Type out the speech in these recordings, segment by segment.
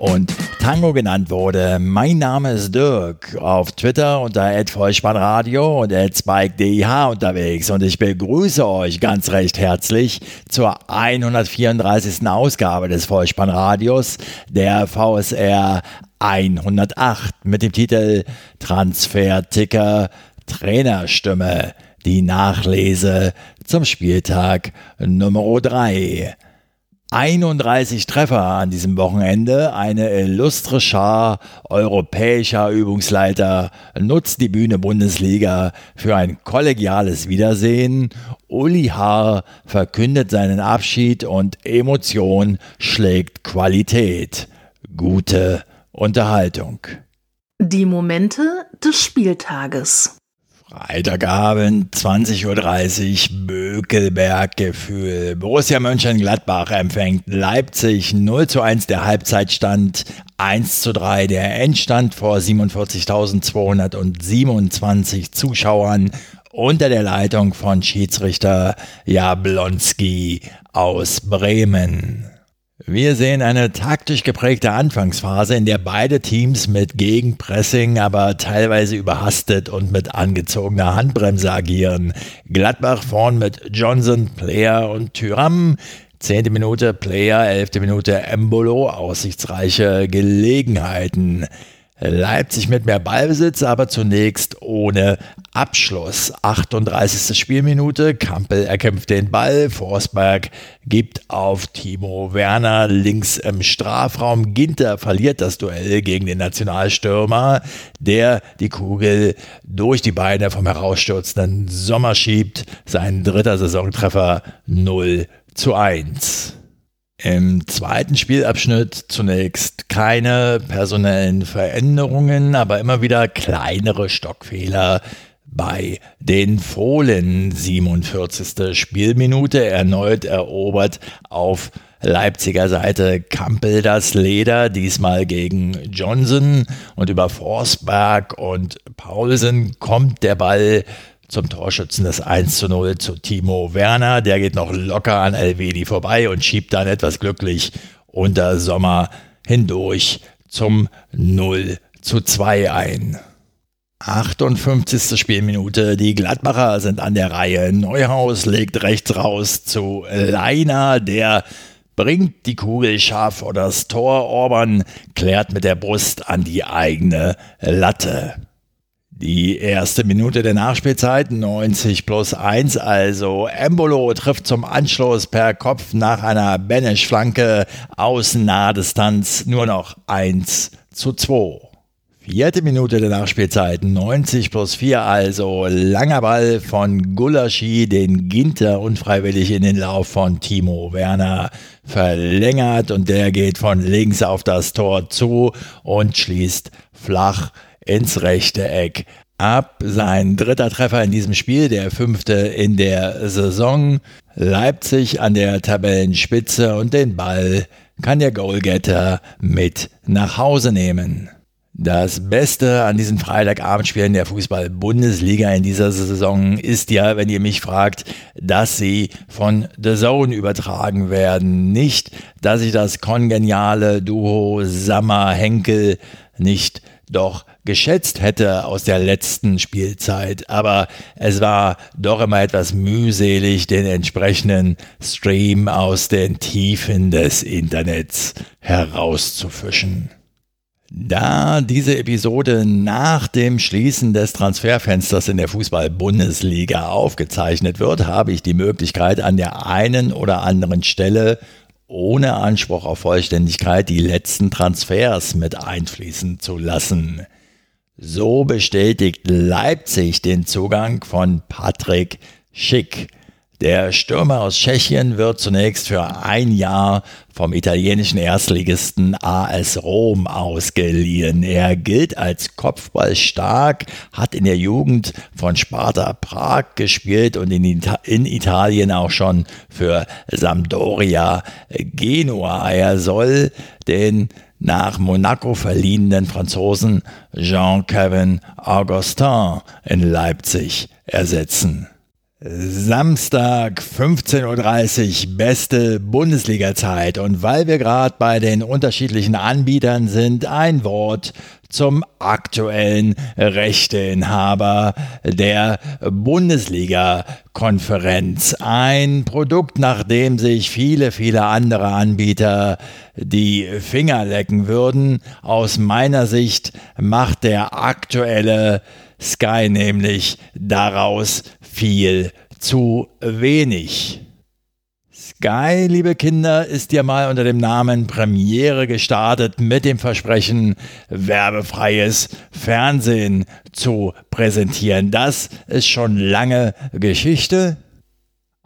und Tango genannt wurde. Mein Name ist Dirk, auf Twitter unter @vollspannradio und @spike_dih unterwegs und ich begrüße euch ganz recht herzlich zur 134. Ausgabe des Vollspannradios der VSR 108 mit dem Titel Transferticker Trainerstimme. Die Nachlese zum Spieltag Nummer 3. 31 Treffer an diesem Wochenende. Eine illustre Schar europäischer Übungsleiter nutzt die Bühne Bundesliga für ein kollegiales Wiedersehen. Uli Haar verkündet seinen Abschied und Emotion schlägt Qualität. Gute Unterhaltung. Die Momente des Spieltages. Freitagabend, 20.30 Uhr, Bökelberg-Gefühl. Borussia Mönchengladbach empfängt Leipzig 0 zu 1 der Halbzeitstand, 1 zu 3 der Endstand vor 47.227 Zuschauern unter der Leitung von Schiedsrichter Jablonski aus Bremen. Wir sehen eine taktisch geprägte Anfangsphase, in der beide Teams mit Gegenpressing, aber teilweise überhastet und mit angezogener Handbremse agieren. Gladbach vorn mit Johnson, Player und Tyram. Zehnte Minute Player, elfte Minute Embolo, aussichtsreiche Gelegenheiten. Leipzig mit mehr Ballbesitz, aber zunächst ohne Abschluss. 38. Spielminute, Kampel erkämpft den Ball, Forsberg gibt auf Timo Werner links im Strafraum. Ginter verliert das Duell gegen den Nationalstürmer, der die Kugel durch die Beine vom herausstürzenden Sommer schiebt. Sein dritter Saisontreffer 0 zu 1. Im zweiten Spielabschnitt zunächst keine personellen Veränderungen, aber immer wieder kleinere Stockfehler bei den Fohlen. 47. Spielminute erneut erobert auf Leipziger Seite Kampel das Leder, diesmal gegen Johnson und über Forsberg und Paulsen kommt der Ball zum Torschützen des 1 zu 0 zu Timo Werner. Der geht noch locker an Elvedi vorbei und schiebt dann etwas glücklich unter Sommer hindurch zum 0 zu 2 ein. 58. Spielminute. Die Gladbacher sind an der Reihe. Neuhaus legt rechts raus zu Leiner, der bringt die Kugel scharf vor das Tor. Orban klärt mit der Brust an die eigene Latte. Die erste Minute der Nachspielzeit, 90 plus 1, also Embolo trifft zum Anschluss per Kopf nach einer Benesch-Flanke. Aus Nahdistanz nur noch 1 zu 2. Vierte Minute der Nachspielzeit, 90 plus 4, also langer Ball von Gulaschi, den Ginter unfreiwillig in den Lauf von Timo Werner verlängert. Und der geht von links auf das Tor zu und schließt flach ins rechte Eck ab. Sein dritter Treffer in diesem Spiel, der fünfte in der Saison. Leipzig an der Tabellenspitze und den Ball kann der Goalgetter mit nach Hause nehmen. Das Beste an diesen Freitagabendspielen der Fußball-Bundesliga in dieser Saison ist ja, wenn ihr mich fragt, dass sie von The Zone übertragen werden. Nicht, dass ich das kongeniale Duo Sammer-Henkel nicht doch geschätzt hätte aus der letzten Spielzeit, aber es war doch immer etwas mühselig, den entsprechenden Stream aus den Tiefen des Internets herauszufischen. Da diese Episode nach dem Schließen des Transferfensters in der Fußball-Bundesliga aufgezeichnet wird, habe ich die Möglichkeit, an der einen oder anderen Stelle ohne Anspruch auf Vollständigkeit die letzten Transfers mit einfließen zu lassen. So bestätigt Leipzig den Zugang von Patrick Schick. Der Stürmer aus Tschechien wird zunächst für ein Jahr vom italienischen Erstligisten AS Rom ausgeliehen. Er gilt als Kopfballstark, hat in der Jugend von Sparta Prag gespielt und in, Ita in Italien auch schon für Sampdoria Genua. Er soll den nach Monaco verliehenen Franzosen Jean-Kevin Augustin in Leipzig ersetzen. Samstag 15.30 Uhr, beste Bundesliga-Zeit. Und weil wir gerade bei den unterschiedlichen Anbietern sind, ein Wort zum aktuellen Rechteinhaber der Bundesliga-Konferenz. Ein Produkt, nach dem sich viele, viele andere Anbieter die Finger lecken würden. Aus meiner Sicht macht der aktuelle Sky nämlich daraus viel zu wenig. Sky, liebe Kinder, ist ja mal unter dem Namen Premiere gestartet mit dem Versprechen, werbefreies Fernsehen zu präsentieren. Das ist schon lange Geschichte.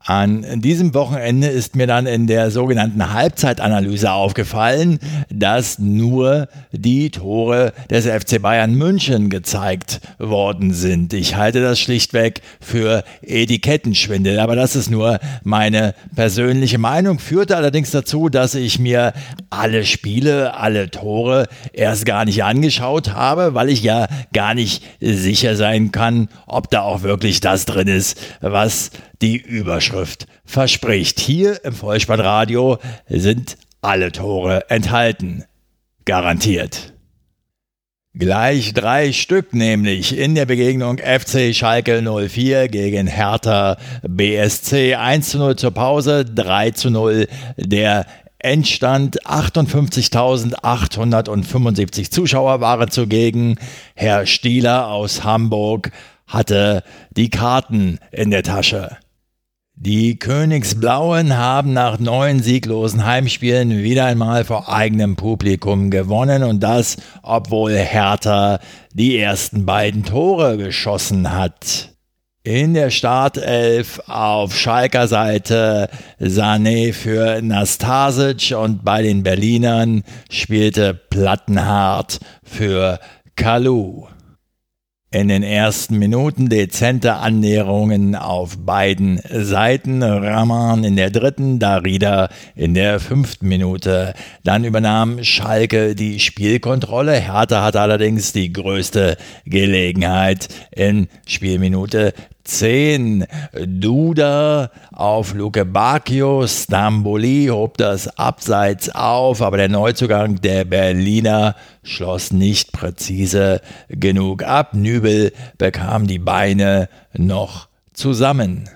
An diesem Wochenende ist mir dann in der sogenannten Halbzeitanalyse aufgefallen, dass nur die Tore des FC Bayern München gezeigt worden sind. Ich halte das schlichtweg für Etikettenschwindel, aber das ist nur meine persönliche Meinung, führte allerdings dazu, dass ich mir alle Spiele, alle Tore erst gar nicht angeschaut habe, weil ich ja gar nicht sicher sein kann, ob da auch wirklich das drin ist, was die Überschrift verspricht. Hier im Vollspannradio sind alle Tore enthalten. Garantiert. Gleich drei Stück, nämlich in der Begegnung FC Schalke 04 gegen Hertha BSC 1 zu 0 zur Pause, 3 zu 0 der Endstand 58.875 Zuschauer waren zugegen. Herr Stieler aus Hamburg hatte die Karten in der Tasche. Die Königsblauen haben nach neun sieglosen Heimspielen wieder einmal vor eigenem Publikum gewonnen und das, obwohl Hertha die ersten beiden Tore geschossen hat. In der Startelf auf Schalker Seite Sané für Nastasic und bei den Berlinern spielte Plattenhardt für Kalu in den ersten Minuten dezente Annäherungen auf beiden Seiten. Rahman in der dritten, Darida in der fünften Minute. Dann übernahm Schalke die Spielkontrolle. Hertha hatte allerdings die größte Gelegenheit in Spielminute 10. Duda auf Luke Bacchio. Stamboli hob das Abseits auf, aber der Neuzugang der Berliner schloss nicht präzise genug ab. Nübel bekam die Beine noch zusammen.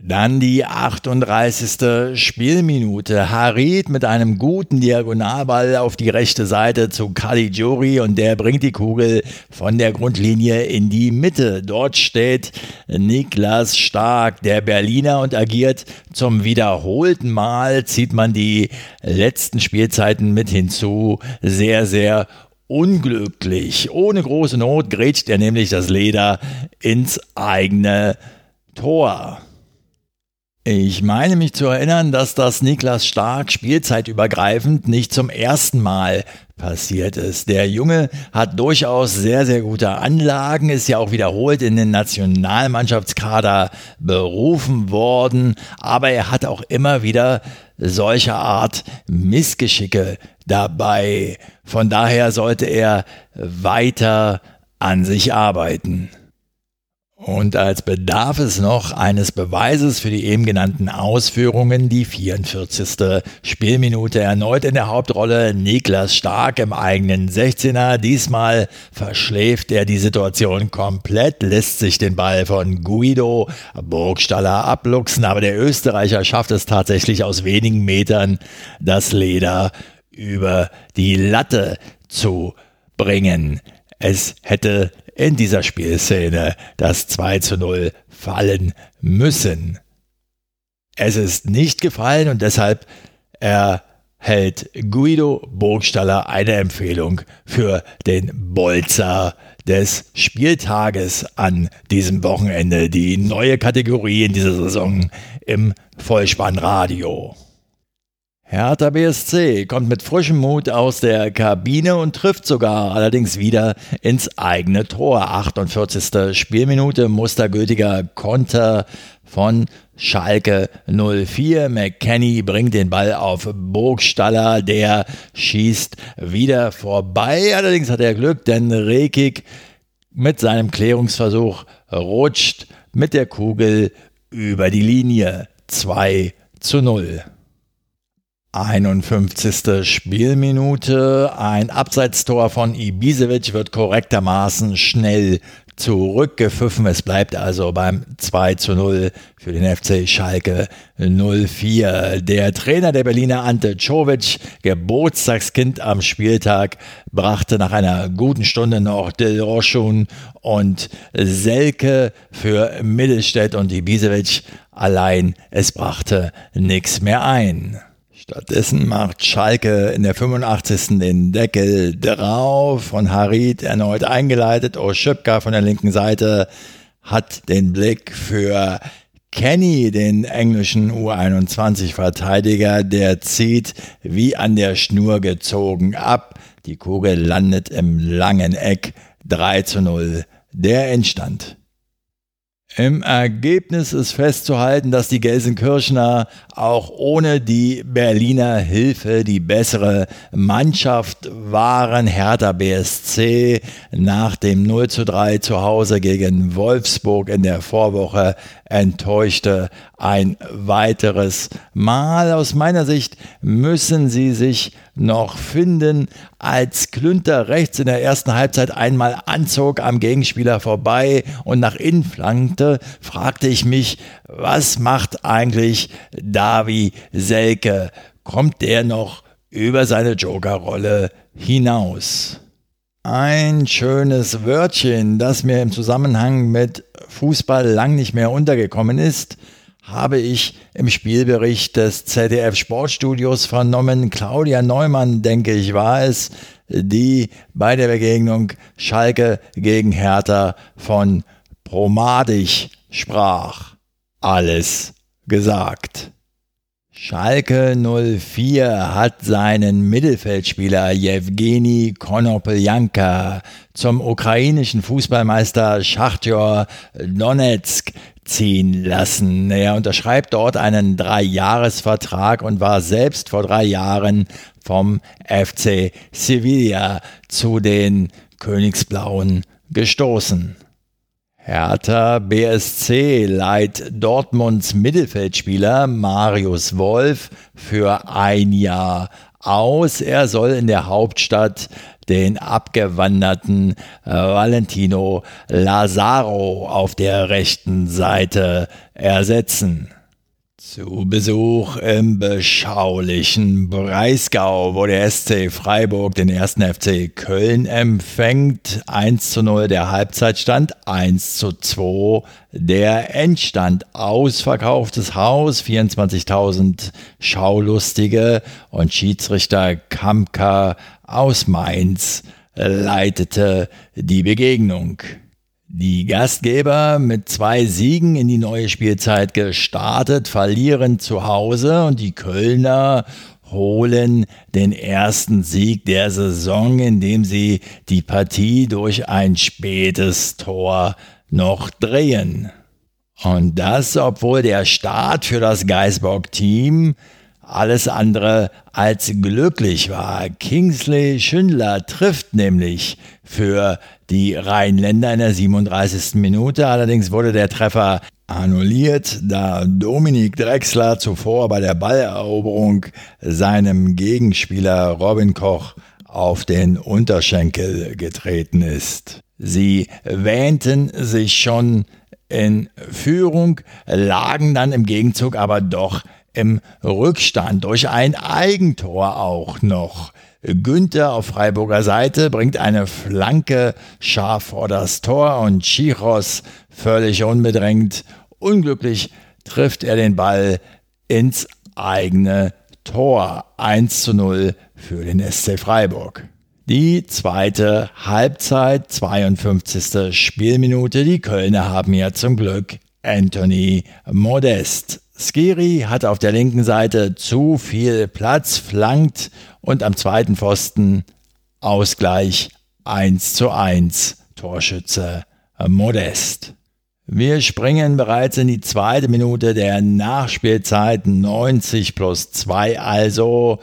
Dann die 38. Spielminute. Harid mit einem guten Diagonalball auf die rechte Seite zu Caligiuri und der bringt die Kugel von der Grundlinie in die Mitte. Dort steht Niklas Stark, der Berliner, und agiert zum wiederholten Mal, zieht man die letzten Spielzeiten mit hinzu, sehr, sehr unglücklich. Ohne große Not grätscht er nämlich das Leder ins eigene Tor. Ich meine mich zu erinnern, dass das Niklas Stark spielzeitübergreifend nicht zum ersten Mal passiert ist. Der Junge hat durchaus sehr, sehr gute Anlagen, ist ja auch wiederholt in den Nationalmannschaftskader berufen worden, aber er hat auch immer wieder solcher Art Missgeschicke dabei. Von daher sollte er weiter an sich arbeiten. Und als bedarf es noch eines Beweises für die eben genannten Ausführungen die 44. Spielminute erneut in der Hauptrolle Niklas Stark im eigenen 16er. Diesmal verschläft er die Situation komplett, lässt sich den Ball von Guido Burgstaller abluchsen, aber der Österreicher schafft es tatsächlich aus wenigen Metern, das Leder über die Latte zu bringen. Es hätte in dieser Spielszene das 2 zu 0 fallen müssen. Es ist nicht gefallen und deshalb erhält Guido Burgstaller eine Empfehlung für den Bolzer des Spieltages an diesem Wochenende, die neue Kategorie in dieser Saison im Vollspannradio. Hertha BSC kommt mit frischem Mut aus der Kabine und trifft sogar allerdings wieder ins eigene Tor. 48. Spielminute, mustergültiger Konter von Schalke 04. McKenny bringt den Ball auf Burgstaller, der schießt wieder vorbei. Allerdings hat er Glück, denn Rekik mit seinem Klärungsversuch rutscht mit der Kugel über die Linie. 2 zu 0. 51. Spielminute. Ein Abseitstor von Ibisevic wird korrektermaßen schnell zurückgepfiffen. Es bleibt also beim 2 zu 0 für den FC Schalke 04. Der Trainer der Berliner Ante Czovic, Geburtstagskind am Spieltag, brachte nach einer guten Stunde noch Del Roschun und Selke für Mittelstädt und Ibisevic allein. Es brachte nichts mehr ein. Stattdessen macht Schalke in der 85. den Deckel drauf, von Harid erneut eingeleitet. Oschipka von der linken Seite hat den Blick für Kenny, den englischen U21-Verteidiger, der zieht wie an der Schnur gezogen ab. Die Kugel landet im langen Eck 3 zu 0. Der Endstand. Im Ergebnis ist festzuhalten, dass die Gelsenkirchener auch ohne die Berliner Hilfe die bessere Mannschaft waren. Hertha BSC nach dem 0 zu 3 zu Hause gegen Wolfsburg in der Vorwoche enttäuschte ein weiteres Mal. Aus meiner Sicht müssen sie sich noch finden, als Klünter rechts in der ersten Halbzeit einmal anzog am Gegenspieler vorbei und nach innen flankte, fragte ich mich, was macht eigentlich Davi Selke? Kommt der noch über seine Jokerrolle hinaus? Ein schönes Wörtchen, das mir im Zusammenhang mit Fußball lang nicht mehr untergekommen ist, habe ich im Spielbericht des ZDF Sportstudios vernommen. Claudia Neumann, denke ich, war es, die bei der Begegnung Schalke gegen Hertha von Promadig sprach. Alles gesagt. Schalke 04 hat seinen Mittelfeldspieler Jewgeni Konopeljanka zum ukrainischen Fußballmeister Schachtjor Donetsk ziehen lassen. Er unterschreibt dort einen Dreijahresvertrag und war selbst vor drei Jahren vom FC Sevilla zu den Königsblauen gestoßen. Hertha BSC leiht Dortmunds Mittelfeldspieler Marius Wolf für ein Jahr aus. Er soll in der Hauptstadt den abgewanderten äh, Valentino Lazaro auf der rechten Seite ersetzen. Zu Besuch im beschaulichen Breisgau, wo der SC Freiburg den ersten FC Köln empfängt. 1 zu 0 der Halbzeitstand, 1 zu 2 der Endstand. Ausverkauftes Haus, 24.000 Schaulustige und Schiedsrichter Kampka aus Mainz leitete die Begegnung. Die Gastgeber mit zwei Siegen in die neue Spielzeit gestartet, verlieren zu Hause und die Kölner holen den ersten Sieg der Saison, indem sie die Partie durch ein spätes Tor noch drehen. Und das, obwohl der Start für das Geisbock-Team alles andere als glücklich war. Kingsley Schindler trifft nämlich für die Rheinländer in der 37. Minute. Allerdings wurde der Treffer annulliert, da Dominik Drexler zuvor bei der Balleroberung seinem Gegenspieler Robin Koch auf den Unterschenkel getreten ist. Sie wähnten sich schon in Führung, lagen dann im Gegenzug aber doch im Rückstand durch ein Eigentor auch noch. Günther auf Freiburger Seite bringt eine Flanke scharf vor das Tor und Chichos völlig unbedrängt. Unglücklich trifft er den Ball ins eigene Tor. 1 zu 0 für den SC Freiburg. Die zweite Halbzeit, 52. Spielminute. Die Kölner haben ja zum Glück Anthony Modest. Skiri hat auf der linken Seite zu viel Platz, flankt und am zweiten Pfosten Ausgleich 1 zu 1. Torschütze Modest. Wir springen bereits in die zweite Minute der Nachspielzeit 90 plus 2 also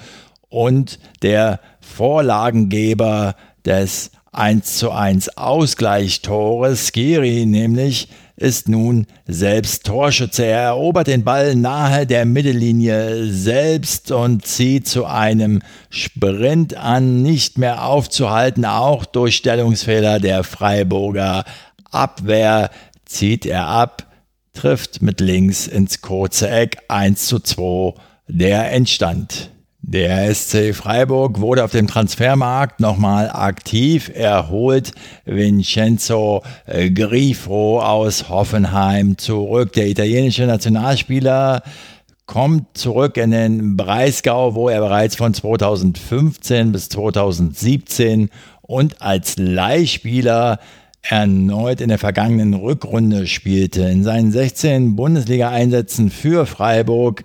und der Vorlagengeber des 1 zu 1 Ausgleichstores, Skiri nämlich, ist nun selbst Torschütze. Er erobert den Ball nahe der Mittellinie selbst und zieht zu einem Sprint an, nicht mehr aufzuhalten, auch durch Stellungsfehler der Freiburger Abwehr zieht er ab, trifft mit links ins kurze Eck 1 zu 2 der Endstand. Der SC Freiburg wurde auf dem Transfermarkt nochmal aktiv. Er holt Vincenzo äh, Grifo aus Hoffenheim zurück. Der italienische Nationalspieler kommt zurück in den Breisgau, wo er bereits von 2015 bis 2017 und als Leihspieler erneut in der vergangenen Rückrunde spielte. In seinen 16 Bundesliga-Einsätzen für Freiburg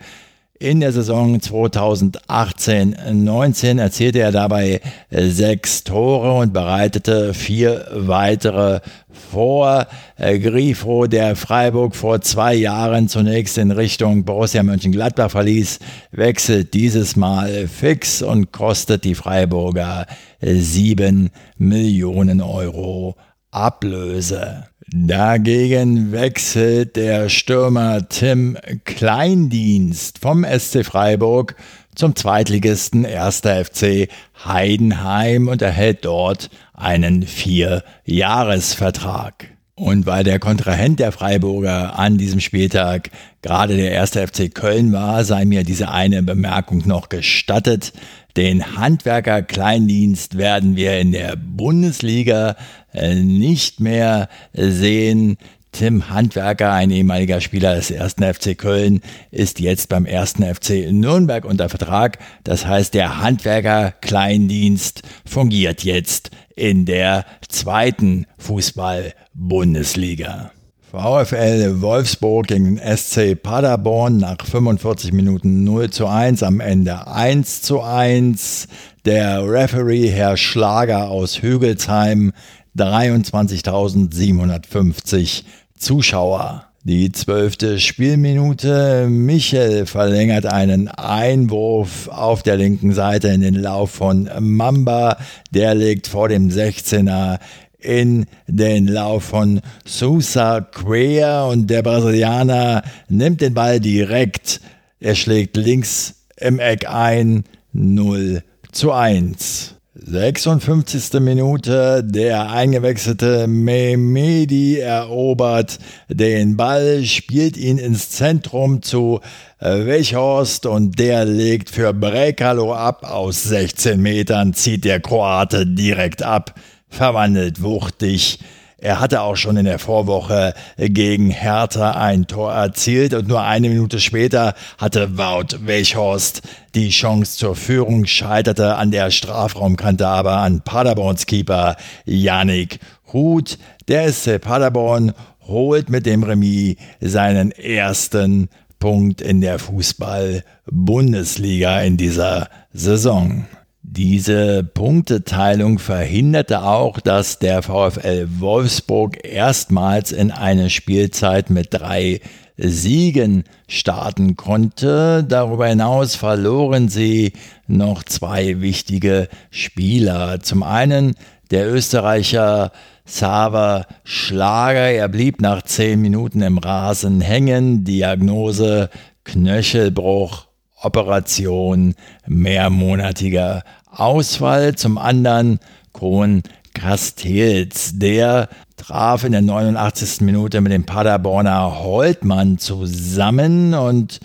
in der Saison 2018-19 erzielte er dabei sechs Tore und bereitete vier weitere vor. Grifo, der Freiburg vor zwei Jahren zunächst in Richtung Borussia Mönchengladbach verließ, wechselt dieses Mal fix und kostet die Freiburger sieben Millionen Euro Ablöse. Dagegen wechselt der Stürmer Tim Kleindienst vom SC Freiburg zum Zweitligisten 1. FC Heidenheim und erhält dort einen Vierjahresvertrag. Und weil der Kontrahent der Freiburger an diesem Spieltag gerade der 1. FC Köln war, sei mir diese eine Bemerkung noch gestattet. Den Handwerker Kleindienst werden wir in der Bundesliga äh, nicht mehr sehen. Tim Handwerker, ein ehemaliger Spieler des 1. FC Köln, ist jetzt beim 1. FC Nürnberg unter Vertrag. Das heißt, der Handwerker Kleindienst fungiert jetzt in der zweiten Fußball-Bundesliga. VfL Wolfsburg gegen SC Paderborn nach 45 Minuten 0 zu 1, am Ende 1 zu 1. Der Referee Herr Schlager aus Hügelsheim 23.750 Zuschauer. Die zwölfte Spielminute. Michel verlängert einen Einwurf auf der linken Seite in den Lauf von Mamba. Der legt vor dem 16er in den Lauf von Sousa Quer und der Brasilianer nimmt den Ball direkt. Er schlägt links im Eck ein. 0 zu 1. 56. Minute, der eingewechselte Mehmedi erobert den Ball, spielt ihn ins Zentrum zu Wechhorst und der legt für Brekalo ab. Aus 16 Metern zieht der Kroate direkt ab, verwandelt wuchtig er hatte auch schon in der Vorwoche gegen Hertha ein Tor erzielt und nur eine Minute später hatte Wout Weghorst die Chance zur Führung, scheiterte an der Strafraumkante aber an Paderborns Keeper Yannick Huth. Der SC Paderborn holt mit dem Remis seinen ersten Punkt in der Fußball-Bundesliga in dieser Saison. Diese Punkteteilung verhinderte auch, dass der VfL Wolfsburg erstmals in eine Spielzeit mit drei Siegen starten konnte. Darüber hinaus verloren sie noch zwei wichtige Spieler. Zum einen der Österreicher Xaver Schlager. Er blieb nach zehn Minuten im Rasen hängen. Diagnose Knöchelbruch, Operation, mehrmonatiger Ausfall. Zum anderen Kohn Castells. Der traf in der 89. Minute mit dem Paderborner Holtmann zusammen und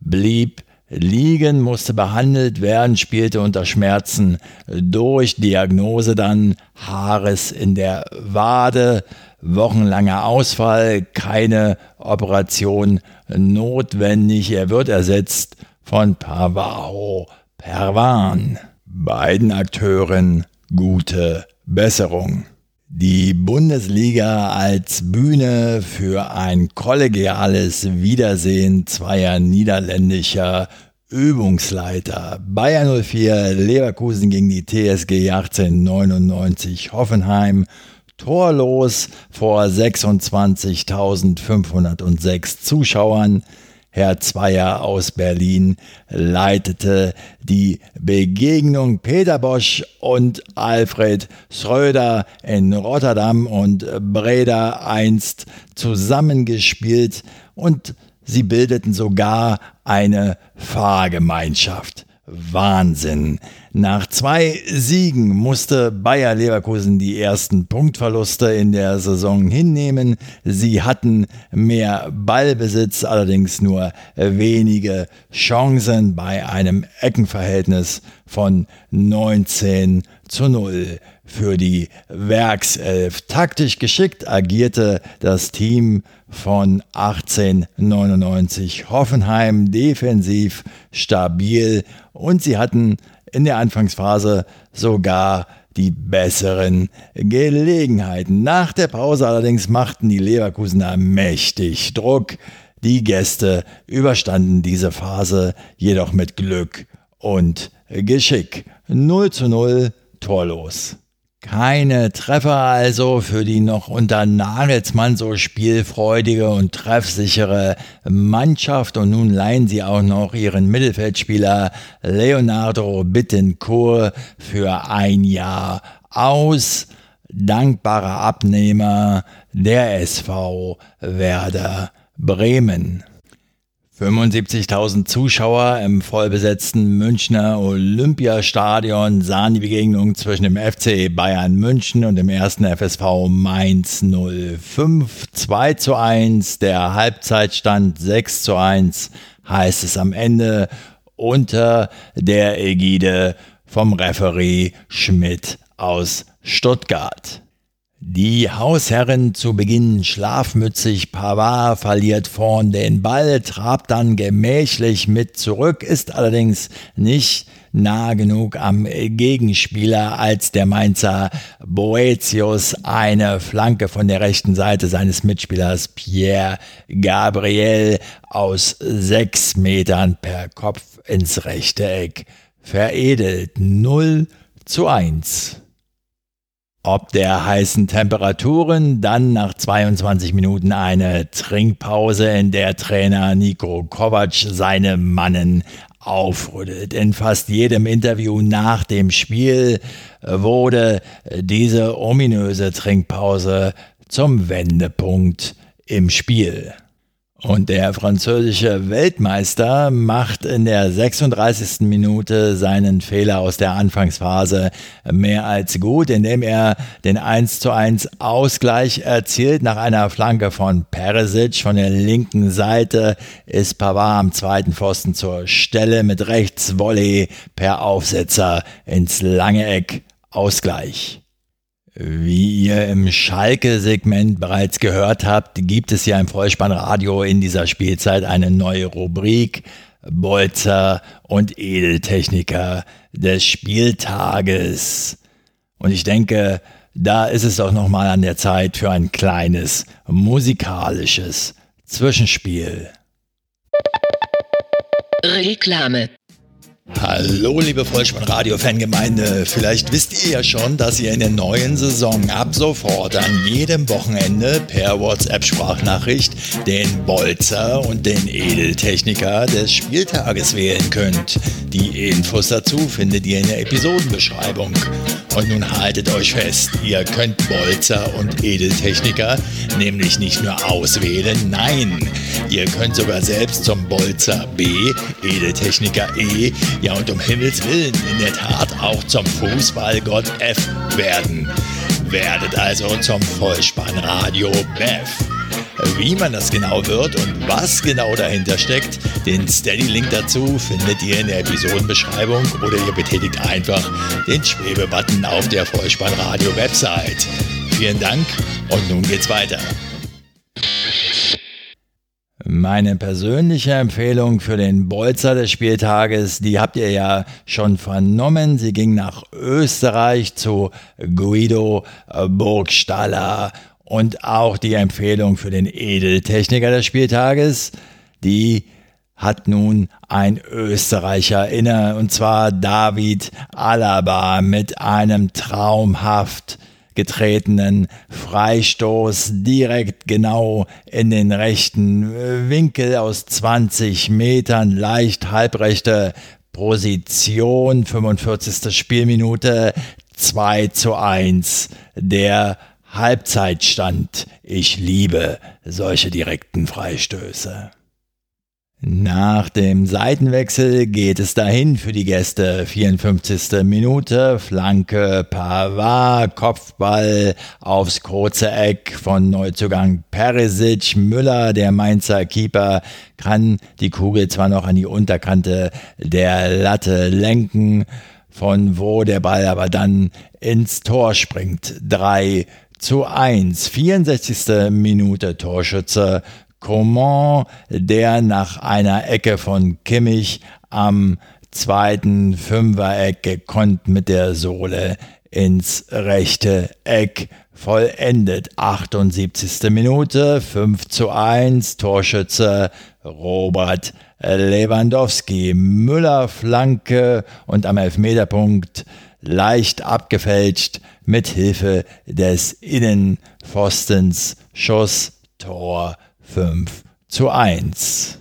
blieb liegen, musste behandelt werden, spielte unter Schmerzen durch. Diagnose dann Haares in der Wade, wochenlanger Ausfall, keine Operation notwendig. Er wird ersetzt von Pavaro Perwan. Beiden Akteuren gute Besserung. Die Bundesliga als Bühne für ein kollegiales Wiedersehen zweier niederländischer Übungsleiter. Bayern 04 Leverkusen gegen die TSG 1899 Hoffenheim. Torlos vor 26.506 Zuschauern. Herr Zweier aus Berlin leitete die Begegnung Peter Bosch und Alfred Schröder in Rotterdam und Breda einst zusammengespielt und sie bildeten sogar eine Fahrgemeinschaft. Wahnsinn. Nach zwei Siegen musste Bayer Leverkusen die ersten Punktverluste in der Saison hinnehmen. Sie hatten mehr Ballbesitz, allerdings nur wenige Chancen bei einem Eckenverhältnis von 19 zu 0 für die Werkself. Taktisch geschickt agierte das Team von 1899 Hoffenheim defensiv stabil und sie hatten in der Anfangsphase sogar die besseren Gelegenheiten. Nach der Pause allerdings machten die Leverkusener mächtig Druck. Die Gäste überstanden diese Phase jedoch mit Glück und Geschick. 0 zu 0 torlos. Keine Treffer also für die noch unter Nagelsmann so spielfreudige und treffsichere Mannschaft und nun leihen sie auch noch ihren Mittelfeldspieler Leonardo Bittencourt für ein Jahr aus. Dankbarer Abnehmer der SV Werder Bremen. 75.000 Zuschauer im vollbesetzten Münchner Olympiastadion sahen die Begegnung zwischen dem FC Bayern München und dem ersten FSV Mainz 05. 2 zu 1, der Halbzeitstand 6 zu 1 heißt es am Ende unter der Ägide vom Referee Schmidt aus Stuttgart. Die Hausherrin zu Beginn schlafmützig, Pavard verliert vorn den Ball, trabt dann gemächlich mit zurück, ist allerdings nicht nah genug am Gegenspieler, als der Mainzer Boetius eine Flanke von der rechten Seite seines Mitspielers Pierre Gabriel aus sechs Metern per Kopf ins rechte Eck veredelt. 0 zu 1. Ob der heißen Temperaturen, dann nach 22 Minuten eine Trinkpause, in der Trainer Niko Kovac seine Mannen aufrüttelt. In fast jedem Interview nach dem Spiel wurde diese ominöse Trinkpause zum Wendepunkt im Spiel. Und der französische Weltmeister macht in der 36. Minute seinen Fehler aus der Anfangsphase mehr als gut, indem er den 1 zu 1 Ausgleich erzielt. Nach einer Flanke von Peresic von der linken Seite ist Pavard am zweiten Pfosten zur Stelle mit rechts Volley per Aufsetzer ins lange Eck Ausgleich. Wie ihr im Schalke-Segment bereits gehört habt, gibt es ja im Vollspannradio in dieser Spielzeit eine neue Rubrik Bolzer und Edeltechniker des Spieltages. Und ich denke, da ist es auch nochmal an der Zeit für ein kleines musikalisches Zwischenspiel. Reklame Hallo, liebe Vollspann-Radio-Fangemeinde. Vielleicht wisst ihr ja schon, dass ihr in der neuen Saison ab sofort an jedem Wochenende per WhatsApp-Sprachnachricht den Bolzer und den Edeltechniker des Spieltages wählen könnt. Die Infos dazu findet ihr in der Episodenbeschreibung. Und nun haltet euch fest, ihr könnt Bolzer und Edeltechniker nämlich nicht nur auswählen, nein, ihr könnt sogar selbst zum Bolzer B, Edeltechniker E, ja und um Himmels Willen in der Tat auch zum Fußballgott F werden. Werdet also zum Vollspannradio BEF. Wie man das genau wird und was genau dahinter steckt, den Steady-Link dazu findet ihr in der Episodenbeschreibung oder ihr betätigt einfach den Schwebebutton auf der Vollspannradio-Website. Vielen Dank und nun geht's weiter. Meine persönliche Empfehlung für den Bolzer des Spieltages, die habt ihr ja schon vernommen. Sie ging nach Österreich zu Guido Burgstaller. Und auch die Empfehlung für den Edeltechniker des Spieltages, die hat nun ein Österreicher inne, und zwar David Alaba mit einem traumhaft getretenen Freistoß direkt genau in den rechten Winkel aus 20 Metern, leicht halbrechte Position, 45. Spielminute, 2 zu 1. Der Halbzeitstand. Ich liebe solche direkten Freistöße. Nach dem Seitenwechsel geht es dahin für die Gäste. 54. Minute, Flanke Pavard, Kopfball aufs kurze Eck von Neuzugang Perisic. Müller, der Mainzer Keeper, kann die Kugel zwar noch an die Unterkante der Latte lenken, von wo der Ball aber dann ins Tor springt. 3 zu 1. 64. Minute Torschütze Coman, der nach einer Ecke von Kimmich am zweiten Fünfereck gekonnt mit der Sohle ins rechte Eck vollendet. 78. Minute, 5 zu 1, Torschütze Robert Lewandowski. Müller Flanke und am Elfmeterpunkt leicht abgefälscht mit Hilfe des Innenpfostens Schuss Tor 5 zu 1.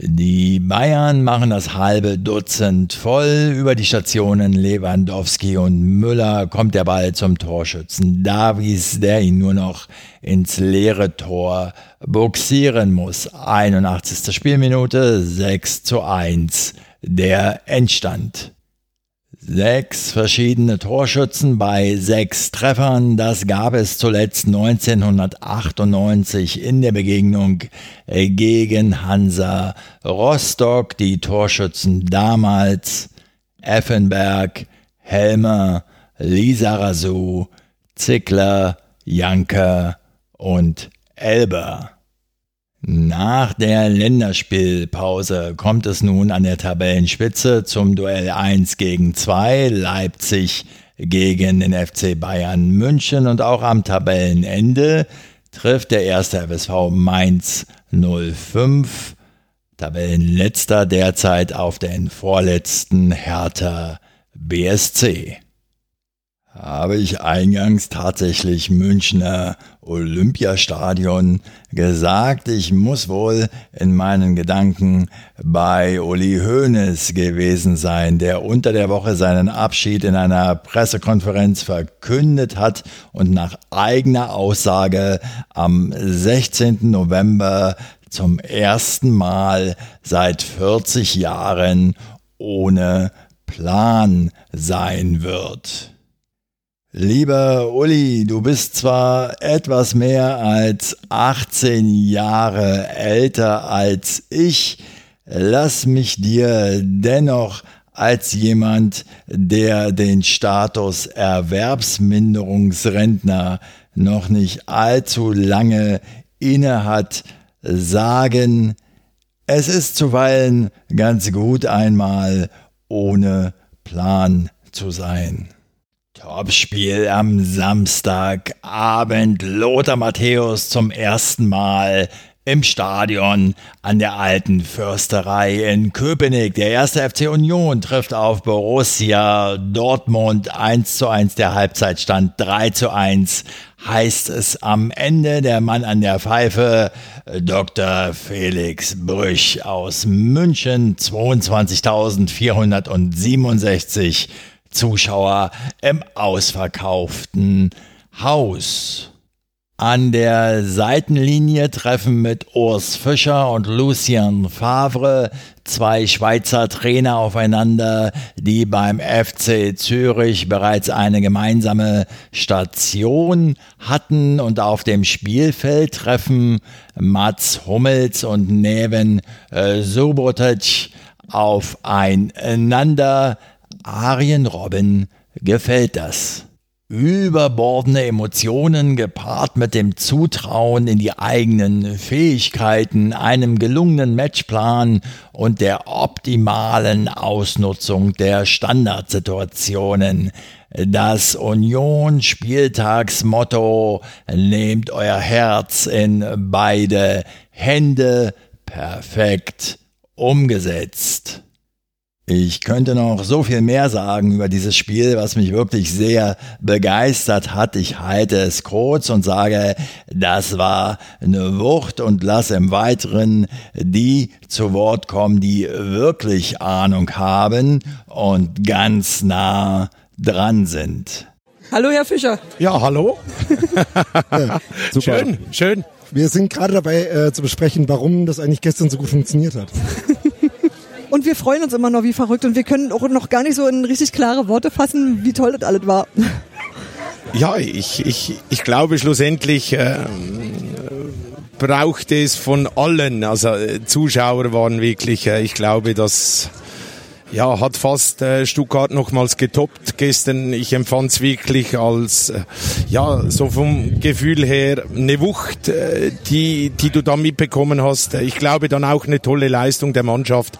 Die Bayern machen das halbe Dutzend voll. Über die Stationen Lewandowski und Müller kommt der Ball zum Torschützen Davies, der ihn nur noch ins leere Tor buxieren muss. 81. Spielminute 6 zu 1. Der Endstand. Sechs verschiedene Torschützen bei sechs Treffern, das gab es zuletzt 1998 in der Begegnung gegen Hansa Rostock. Die Torschützen damals Effenberg, Helmer, Lisa Rasu, Zickler, Janker und Elber. Nach der Länderspielpause kommt es nun an der Tabellenspitze zum Duell 1 gegen 2 Leipzig gegen den FC Bayern München und auch am Tabellenende trifft der erste FSV Mainz 05, Tabellenletzter derzeit auf den vorletzten Hertha BSC habe ich eingangs tatsächlich Münchner Olympiastadion gesagt. Ich muss wohl in meinen Gedanken bei Uli Hoeneß gewesen sein, der unter der Woche seinen Abschied in einer Pressekonferenz verkündet hat und nach eigener Aussage am 16. November zum ersten Mal seit 40 Jahren ohne Plan sein wird. Lieber Uli, du bist zwar etwas mehr als 18 Jahre älter als ich, lass mich dir dennoch als jemand, der den Status Erwerbsminderungsrentner noch nicht allzu lange innehat, sagen, es ist zuweilen ganz gut einmal ohne Plan zu sein. Topspiel am Samstagabend. Lothar Matthäus zum ersten Mal im Stadion an der alten Försterei in Köpenick. Der erste FC Union trifft auf Borussia Dortmund 1 zu 1, der Halbzeitstand 3 zu 1. Heißt es am Ende der Mann an der Pfeife, Dr. Felix Brüch aus München, 22.467 Zuschauer im ausverkauften Haus. An der Seitenlinie treffen mit Urs Fischer und Lucien Favre zwei Schweizer Trainer aufeinander, die beim FC Zürich bereits eine gemeinsame Station hatten und auf dem Spielfeld treffen Mats Hummels und Neven äh, Subotic aufeinander. Arjen Robben gefällt das. Überbordene Emotionen gepaart mit dem Zutrauen in die eigenen Fähigkeiten, einem gelungenen Matchplan und der optimalen Ausnutzung der Standardsituationen. Das Union-Spieltagsmotto nehmt euer Herz in beide Hände perfekt umgesetzt. Ich könnte noch so viel mehr sagen über dieses Spiel, was mich wirklich sehr begeistert hat. Ich halte es kurz und sage, das war eine Wucht und lasse im Weiteren die zu Wort kommen, die wirklich Ahnung haben und ganz nah dran sind. Hallo, Herr Fischer. Ja, hallo. ja, schön, schön. Wir sind gerade dabei äh, zu besprechen, warum das eigentlich gestern so gut funktioniert hat. Und wir freuen uns immer noch wie verrückt und wir können auch noch gar nicht so in richtig klare Worte fassen, wie toll das alles war. Ja, ich, ich, ich glaube schlussendlich äh, braucht es von allen, also äh, Zuschauer waren wirklich, äh, ich glaube, dass ja, hat fast äh, Stuttgart nochmals getoppt gestern. Ich empfand es wirklich als, äh, ja, so vom Gefühl her eine Wucht, äh, die, die du da mitbekommen hast. Ich glaube dann auch eine tolle Leistung der Mannschaft.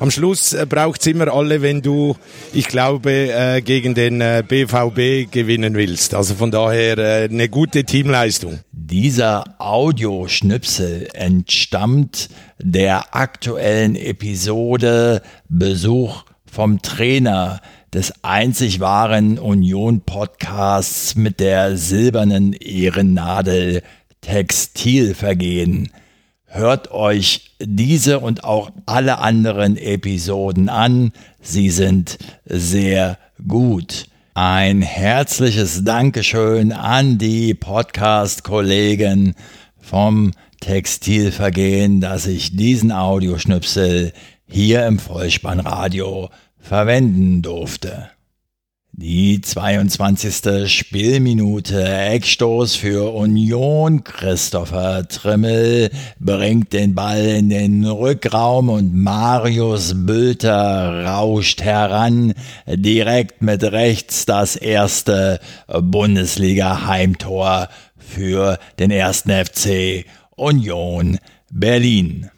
Am Schluss äh, braucht's immer alle, wenn du, ich glaube, äh, gegen den äh, BVB gewinnen willst. Also von daher äh, eine gute Teamleistung. Dieser Audioschnipsel entstammt der aktuellen Episode Besuch vom Trainer des einzig wahren Union Podcasts mit der silbernen Ehrennadel Textilvergehen. Hört euch diese und auch alle anderen Episoden an. Sie sind sehr gut. Ein herzliches Dankeschön an die Podcast-Kollegen vom Textilvergehen, dass ich diesen Audioschnipsel hier im Vollspannradio verwenden durfte. Die 22. Spielminute Eckstoß für Union. Christopher Trimmel bringt den Ball in den Rückraum und Marius Bülter rauscht heran. Direkt mit rechts das erste Bundesliga-Heimtor für den ersten FC Union Berlin.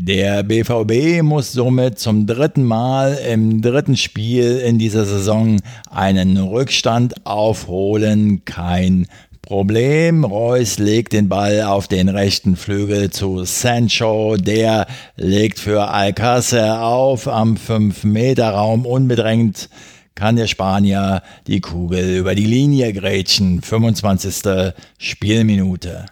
Der BVB muss somit zum dritten Mal im dritten Spiel in dieser Saison einen Rückstand aufholen. Kein Problem. Reus legt den Ball auf den rechten Flügel zu Sancho. Der legt für Alcácer auf am 5-Meter-Raum. Unbedrängt kann der Spanier die Kugel über die Linie grätschen. 25. Spielminute.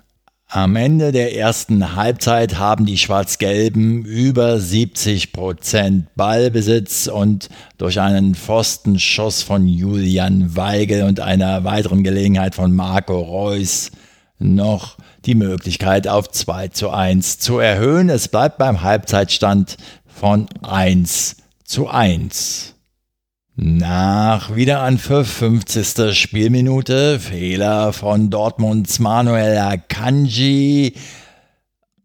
Am Ende der ersten Halbzeit haben die Schwarz-Gelben über 70 Prozent Ballbesitz und durch einen Pfostenschuss von Julian Weigel und einer weiteren Gelegenheit von Marco Reus noch die Möglichkeit auf 2 zu 1 zu erhöhen. Es bleibt beim Halbzeitstand von 1 zu 1. Nach Wiederanpfiff 50. Spielminute, Fehler von Dortmunds Manuel Akanji.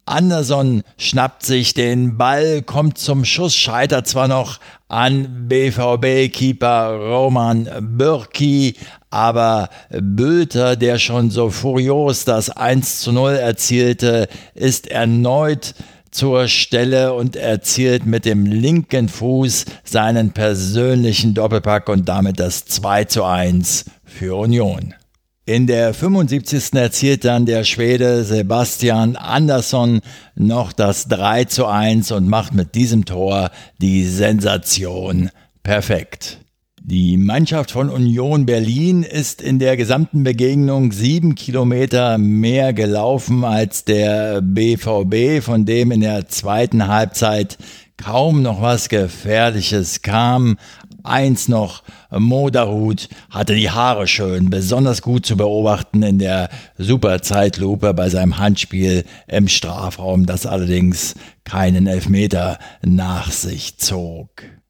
Anderson schnappt sich den Ball, kommt zum Schuss, scheitert zwar noch an BVB-Keeper Roman Bürki, aber Bülter, der schon so furios das 1 zu 0 erzielte, ist erneut zur Stelle und erzielt mit dem linken Fuß seinen persönlichen Doppelpack und damit das 2 zu 1 für Union. In der 75. erzielt dann der Schwede Sebastian Andersson noch das 3 zu 1 und macht mit diesem Tor die Sensation perfekt. Die Mannschaft von Union Berlin ist in der gesamten Begegnung sieben Kilometer mehr gelaufen als der BVB, von dem in der zweiten Halbzeit kaum noch was Gefährliches kam. Eins noch, Moderhut hatte die Haare schön, besonders gut zu beobachten in der Superzeitlupe bei seinem Handspiel im Strafraum, das allerdings keinen Elfmeter nach sich zog.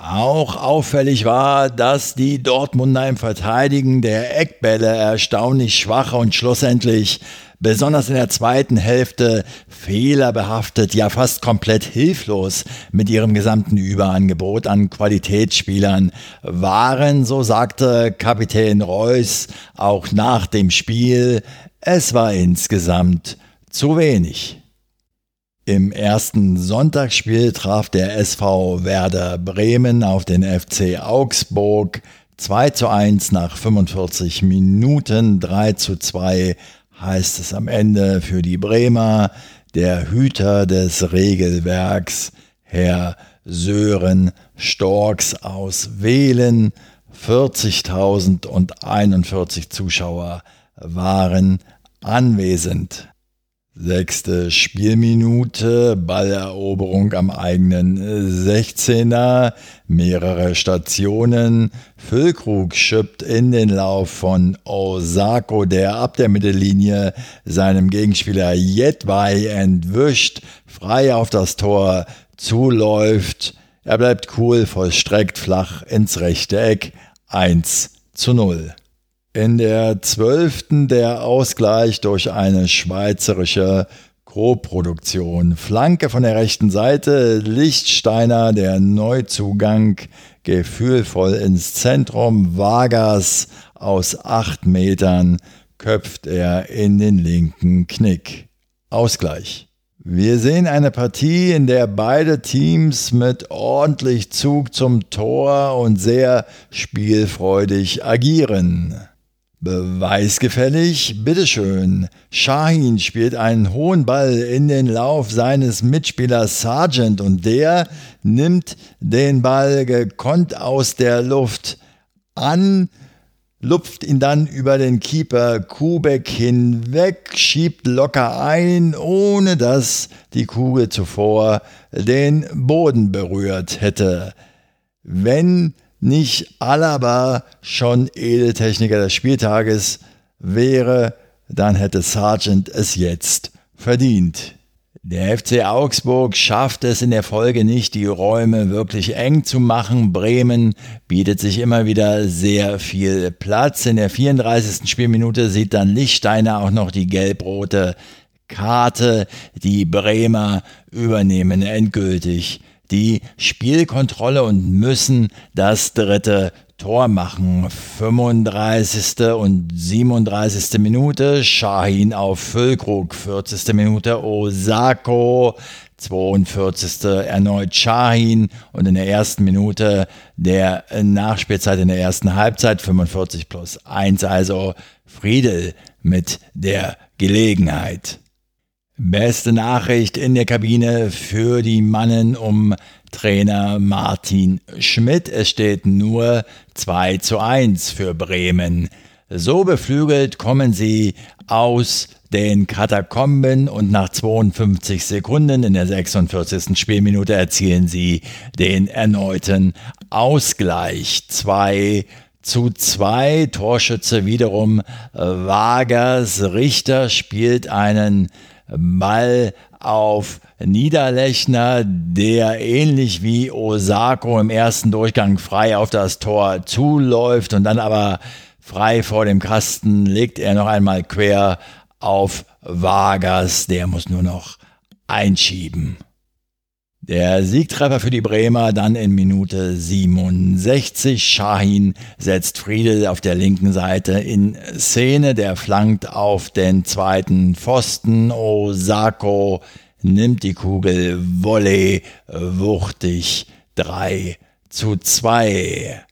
Auch auffällig war, dass die Dortmunder im Verteidigen der Eckbälle erstaunlich schwach und schlussendlich besonders in der zweiten Hälfte fehlerbehaftet, ja fast komplett hilflos mit ihrem gesamten Überangebot an Qualitätsspielern waren, so sagte Kapitän Reus auch nach dem Spiel, es war insgesamt zu wenig. Im ersten Sonntagsspiel traf der SV Werder Bremen auf den FC Augsburg. 2 zu 1 nach 45 Minuten, 3 zu 2 heißt es am Ende für die Bremer, der Hüter des Regelwerks, Herr Sören Storks aus Wählen, 40.041 Zuschauer waren anwesend. Sechste Spielminute, Balleroberung am eigenen 16er, mehrere Stationen. Füllkrug schippt in den Lauf von Osako, der ab der Mittellinie seinem Gegenspieler Jedwai entwischt, frei auf das Tor zuläuft. Er bleibt cool, vollstreckt flach ins rechte Eck. 1 zu 0. In der zwölften der Ausgleich durch eine schweizerische Co-Produktion. Flanke von der rechten Seite, Lichtsteiner, der Neuzugang, gefühlvoll ins Zentrum, Vargas aus acht Metern köpft er in den linken Knick. Ausgleich. Wir sehen eine Partie, in der beide Teams mit ordentlich Zug zum Tor und sehr spielfreudig agieren. Beweisgefällig, bitteschön. Shahin spielt einen hohen Ball in den Lauf seines Mitspielers Sargent und der nimmt den Ball gekonnt aus der Luft an, lupft ihn dann über den Keeper Kubek hinweg, schiebt locker ein, ohne dass die Kugel zuvor den Boden berührt hätte. Wenn nicht Alaba schon Edeltechniker des Spieltages wäre, dann hätte Sargent es jetzt verdient. Der FC Augsburg schafft es in der Folge nicht, die Räume wirklich eng zu machen. Bremen bietet sich immer wieder sehr viel Platz. In der 34. Spielminute sieht dann Lichtsteiner auch noch die gelb-rote Karte. Die Bremer übernehmen endgültig die Spielkontrolle und müssen das dritte Tor machen. 35. und 37. Minute, Shahin auf Füllkrug, 40. Minute Osako, 42. erneut Shahin und in der ersten Minute der Nachspielzeit in der ersten Halbzeit 45 plus 1, also Friedel mit der Gelegenheit. Beste Nachricht in der Kabine für die Mannen um Trainer Martin Schmidt. Es steht nur 2 zu 1 für Bremen. So beflügelt kommen sie aus den Katakomben und nach 52 Sekunden in der 46. Spielminute erzielen sie den erneuten Ausgleich. 2 zu 2 Torschütze wiederum Wagers. Richter spielt einen Ball auf Niederlechner, der ähnlich wie Osako im ersten Durchgang frei auf das Tor zuläuft und dann aber frei vor dem Kasten legt er noch einmal quer auf Vargas, der muss nur noch einschieben. Der Siegtreffer für die Bremer dann in Minute 67. Shahin setzt Friedel auf der linken Seite in Szene. Der flankt auf den zweiten Pfosten. Osako nimmt die Kugel Volley wuchtig 3 zu 2.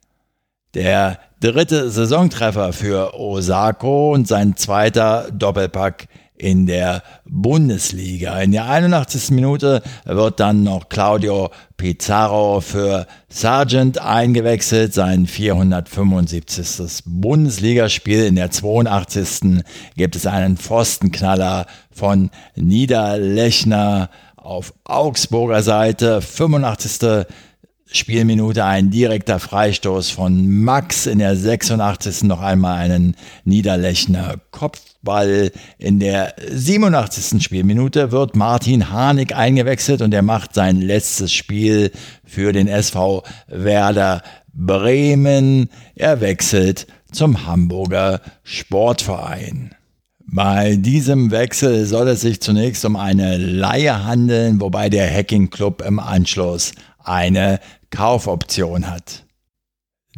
Der dritte Saisontreffer für Osako und sein zweiter Doppelpack in der Bundesliga. In der 81. Minute wird dann noch Claudio Pizarro für Sargent eingewechselt, sein 475. Bundesligaspiel. In der 82. gibt es einen Pfostenknaller von Niederlechner auf Augsburger Seite. 85. Spielminute ein direkter Freistoß von Max, in der 86. noch einmal einen Niederlechner Kopfball. In der 87. Spielminute wird Martin Harnik eingewechselt und er macht sein letztes Spiel für den SV Werder Bremen. Er wechselt zum Hamburger Sportverein. Bei diesem Wechsel soll es sich zunächst um eine Leihe handeln, wobei der Hacking Club im Anschluss eine Kaufoption hat.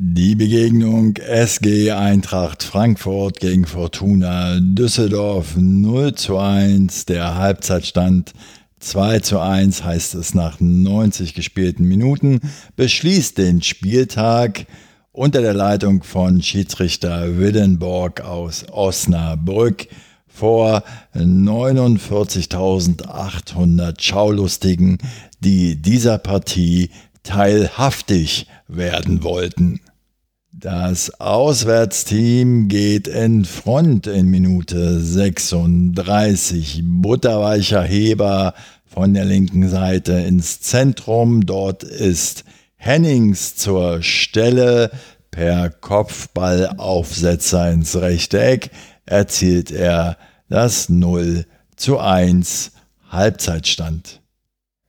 Die Begegnung SG Eintracht Frankfurt gegen Fortuna Düsseldorf 0 zu 1, der Halbzeitstand 2 zu 1 heißt es nach 90 gespielten Minuten, beschließt den Spieltag unter der Leitung von Schiedsrichter Wildenborg aus Osnabrück vor 49.800 Schaulustigen, die dieser Partie teilhaftig werden wollten. Das Auswärtsteam geht in Front in Minute 36. Butterweicher Heber von der linken Seite ins Zentrum. Dort ist Hennings zur Stelle per Kopfballaufsetzer ins rechte Eck erzielt er das 0 zu 1 Halbzeitstand.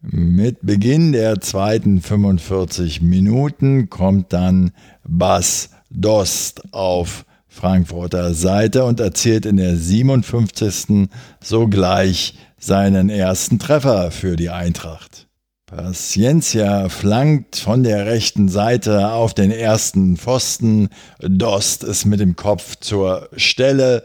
Mit Beginn der zweiten 45 Minuten kommt dann Bas Dost auf Frankfurter Seite und erzielt in der 57. sogleich seinen ersten Treffer für die Eintracht. Paciencia flankt von der rechten Seite auf den ersten Pfosten. Dost ist mit dem Kopf zur Stelle.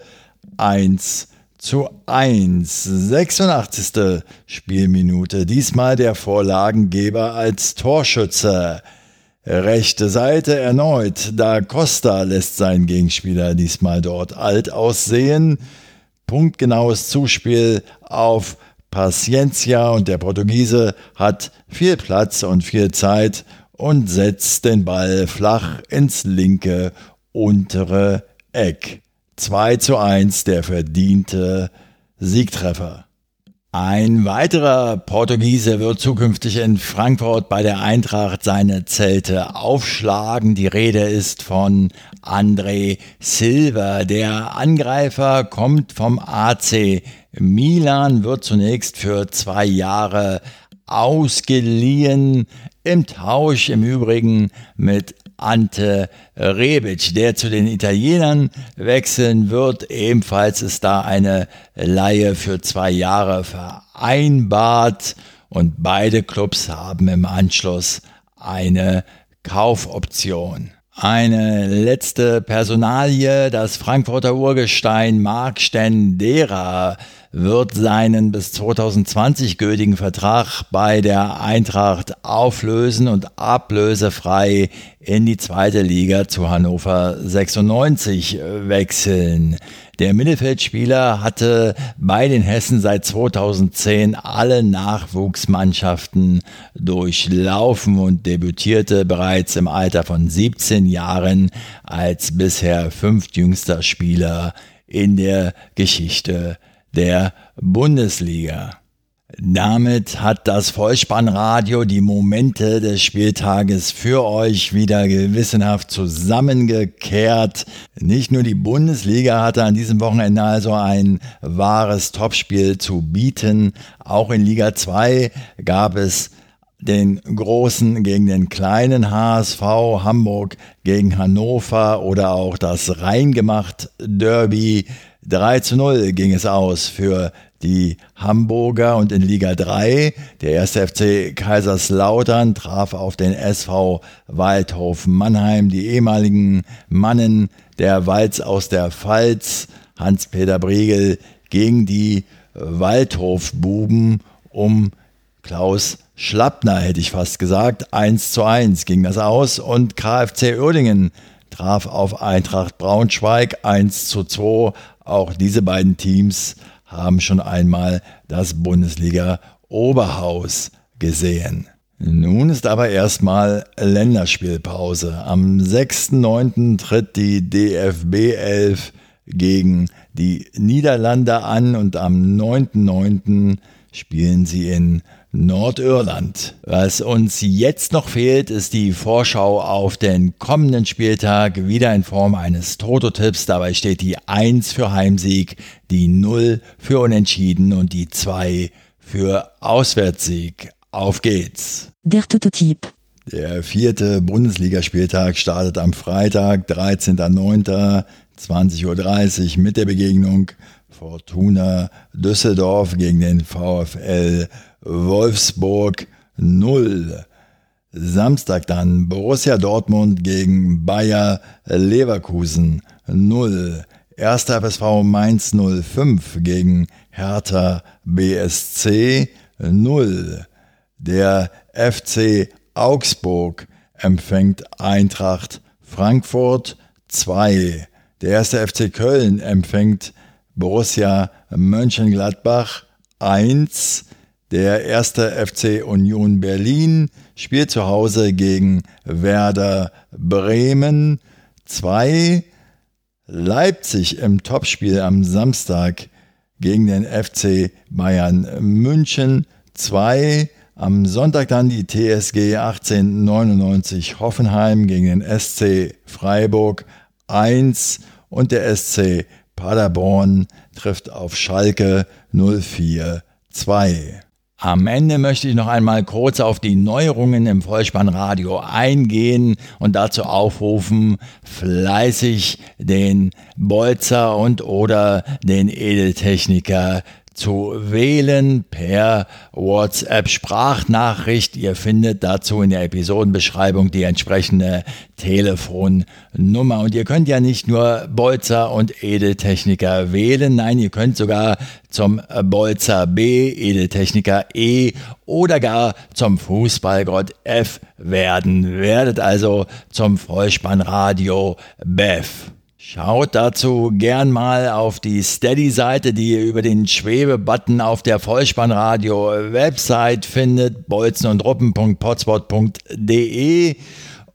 1 zu 1. 86. Spielminute. Diesmal der Vorlagengeber als Torschütze. Rechte Seite erneut. Da Costa lässt seinen Gegenspieler diesmal dort alt aussehen. Punktgenaues Zuspiel auf Paciencia und der Portugiese hat viel Platz und viel Zeit und setzt den Ball flach ins linke untere Eck. 2 zu 1 der verdiente Siegtreffer. Ein weiterer Portugiese wird zukünftig in Frankfurt bei der Eintracht seine Zelte aufschlagen. Die Rede ist von André Silva. Der Angreifer kommt vom AC Milan, wird zunächst für zwei Jahre ausgeliehen. Im Tausch im Übrigen mit Ante Rebic, der zu den Italienern wechseln wird. Ebenfalls ist da eine Laie für zwei Jahre vereinbart und beide Clubs haben im Anschluss eine Kaufoption. Eine letzte Personalie, das Frankfurter Urgestein Marc Stendera wird seinen bis 2020 gültigen Vertrag bei der Eintracht auflösen und ablösefrei in die zweite Liga zu Hannover 96 wechseln. Der Mittelfeldspieler hatte bei den Hessen seit 2010 alle Nachwuchsmannschaften durchlaufen und debütierte bereits im Alter von 17 Jahren als bisher fünftjüngster Spieler in der Geschichte der Bundesliga. Damit hat das Vollspannradio die Momente des Spieltages für euch wieder gewissenhaft zusammengekehrt. Nicht nur die Bundesliga hatte an diesem Wochenende also ein wahres Topspiel zu bieten. Auch in Liga 2 gab es den großen gegen den kleinen HSV, Hamburg gegen Hannover oder auch das Reingemacht Derby 3 zu 0 ging es aus für die Hamburger und in Liga 3. Der erste FC Kaiserslautern traf auf den SV Waldhof Mannheim. Die ehemaligen Mannen der Walz aus der Pfalz, Hans-Peter Briegel, gegen die Waldhofbuben um Klaus Schlappner, hätte ich fast gesagt. 1 zu 1 ging das aus und KfC Uerdingen traf auf Eintracht Braunschweig 1 zu 2 auch diese beiden Teams haben schon einmal das Bundesliga Oberhaus gesehen. Nun ist aber erstmal Länderspielpause. Am 6.9. tritt die DFB 11 gegen die Niederlande an und am 9.9. spielen sie in Nordirland. Was uns jetzt noch fehlt, ist die Vorschau auf den kommenden Spieltag, wieder in Form eines Toto-Tipps. Dabei steht die 1 für Heimsieg, die 0 für Unentschieden und die 2 für Auswärtssieg. Auf geht's. Der Toto-Tipp. Der vierte Bundesligaspieltag startet am Freitag, 13.09. 20.30 Uhr mit der Begegnung Fortuna Düsseldorf gegen den VfL Wolfsburg 0. Samstag dann Borussia Dortmund gegen Bayer Leverkusen 0. Erster FSV Mainz 05 gegen Hertha BSC 0. Der FC Augsburg empfängt Eintracht Frankfurt 2. Der erste FC Köln empfängt Borussia Mönchengladbach 1. Der erste FC Union Berlin spielt zu Hause gegen Werder Bremen 2. Leipzig im Topspiel am Samstag gegen den FC Bayern München 2. Am Sonntag dann die TSG 1899 Hoffenheim gegen den SC Freiburg 1 und der SC Paderborn trifft auf Schalke 04 2. Am Ende möchte ich noch einmal kurz auf die Neuerungen im Vollspannradio eingehen und dazu aufrufen, fleißig den Bolzer und oder den Edeltechniker zu wählen per WhatsApp-Sprachnachricht. Ihr findet dazu in der Episodenbeschreibung die entsprechende Telefonnummer. Und ihr könnt ja nicht nur Bolzer und Edeltechniker wählen, nein, ihr könnt sogar zum Bolzer B, Edeltechniker E oder gar zum Fußballgott F werden. Werdet also zum Vollspannradio BEF. Schaut dazu gern mal auf die Steady-Seite, die ihr über den Schwebebutton auf der Vollspannradio-Website findet, bolzenundruppen.potspot.de.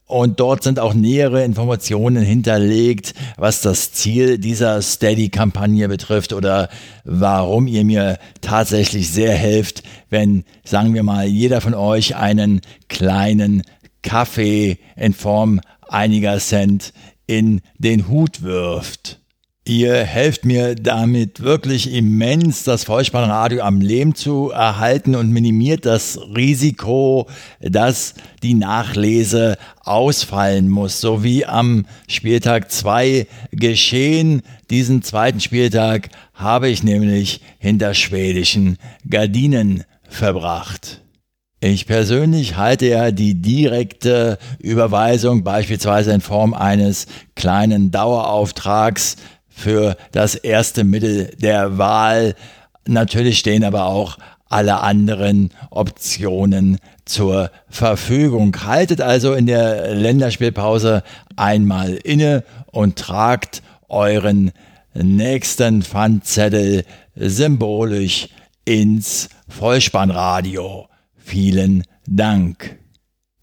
Und dort sind auch nähere Informationen hinterlegt, was das Ziel dieser Steady-Kampagne betrifft oder warum ihr mir tatsächlich sehr helft, wenn, sagen wir mal, jeder von euch einen kleinen Kaffee in Form einiger Cent in den Hut wirft. Ihr helft mir damit wirklich immens, das Vollspannradio am Leben zu erhalten und minimiert das Risiko, dass die Nachlese ausfallen muss, so wie am Spieltag 2 geschehen. Diesen zweiten Spieltag habe ich nämlich hinter schwedischen Gardinen verbracht. Ich persönlich halte ja die direkte Überweisung beispielsweise in Form eines kleinen Dauerauftrags für das erste Mittel der Wahl. Natürlich stehen aber auch alle anderen Optionen zur Verfügung. Haltet also in der Länderspielpause einmal inne und tragt euren nächsten Pfandzettel symbolisch ins Vollspannradio. Vielen Dank.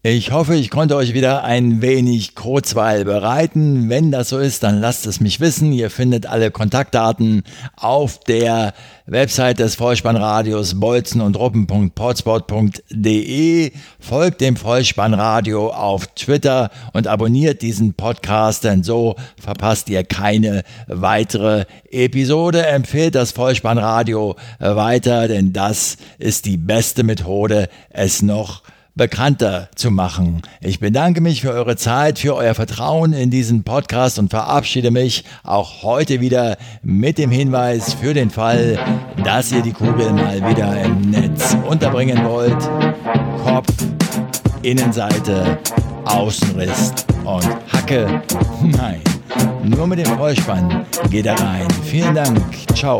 Ich hoffe, ich konnte euch wieder ein wenig Kurzweil bereiten. Wenn das so ist, dann lasst es mich wissen. Ihr findet alle Kontaktdaten auf der Website des Vollspannradios bolzen. Folgt dem Vollspannradio auf Twitter und abonniert diesen Podcast, denn so verpasst ihr keine weitere Episode. Empfehlt das Vollspannradio weiter, denn das ist die beste Methode, es noch zu bekannter zu machen. Ich bedanke mich für eure Zeit, für euer Vertrauen in diesen Podcast und verabschiede mich auch heute wieder mit dem Hinweis für den Fall, dass ihr die Kugel mal wieder im Netz unterbringen wollt. Kopf, Innenseite, Außenriss und Hacke. Nein, nur mit dem Vollspann geht er rein. Vielen Dank. Ciao.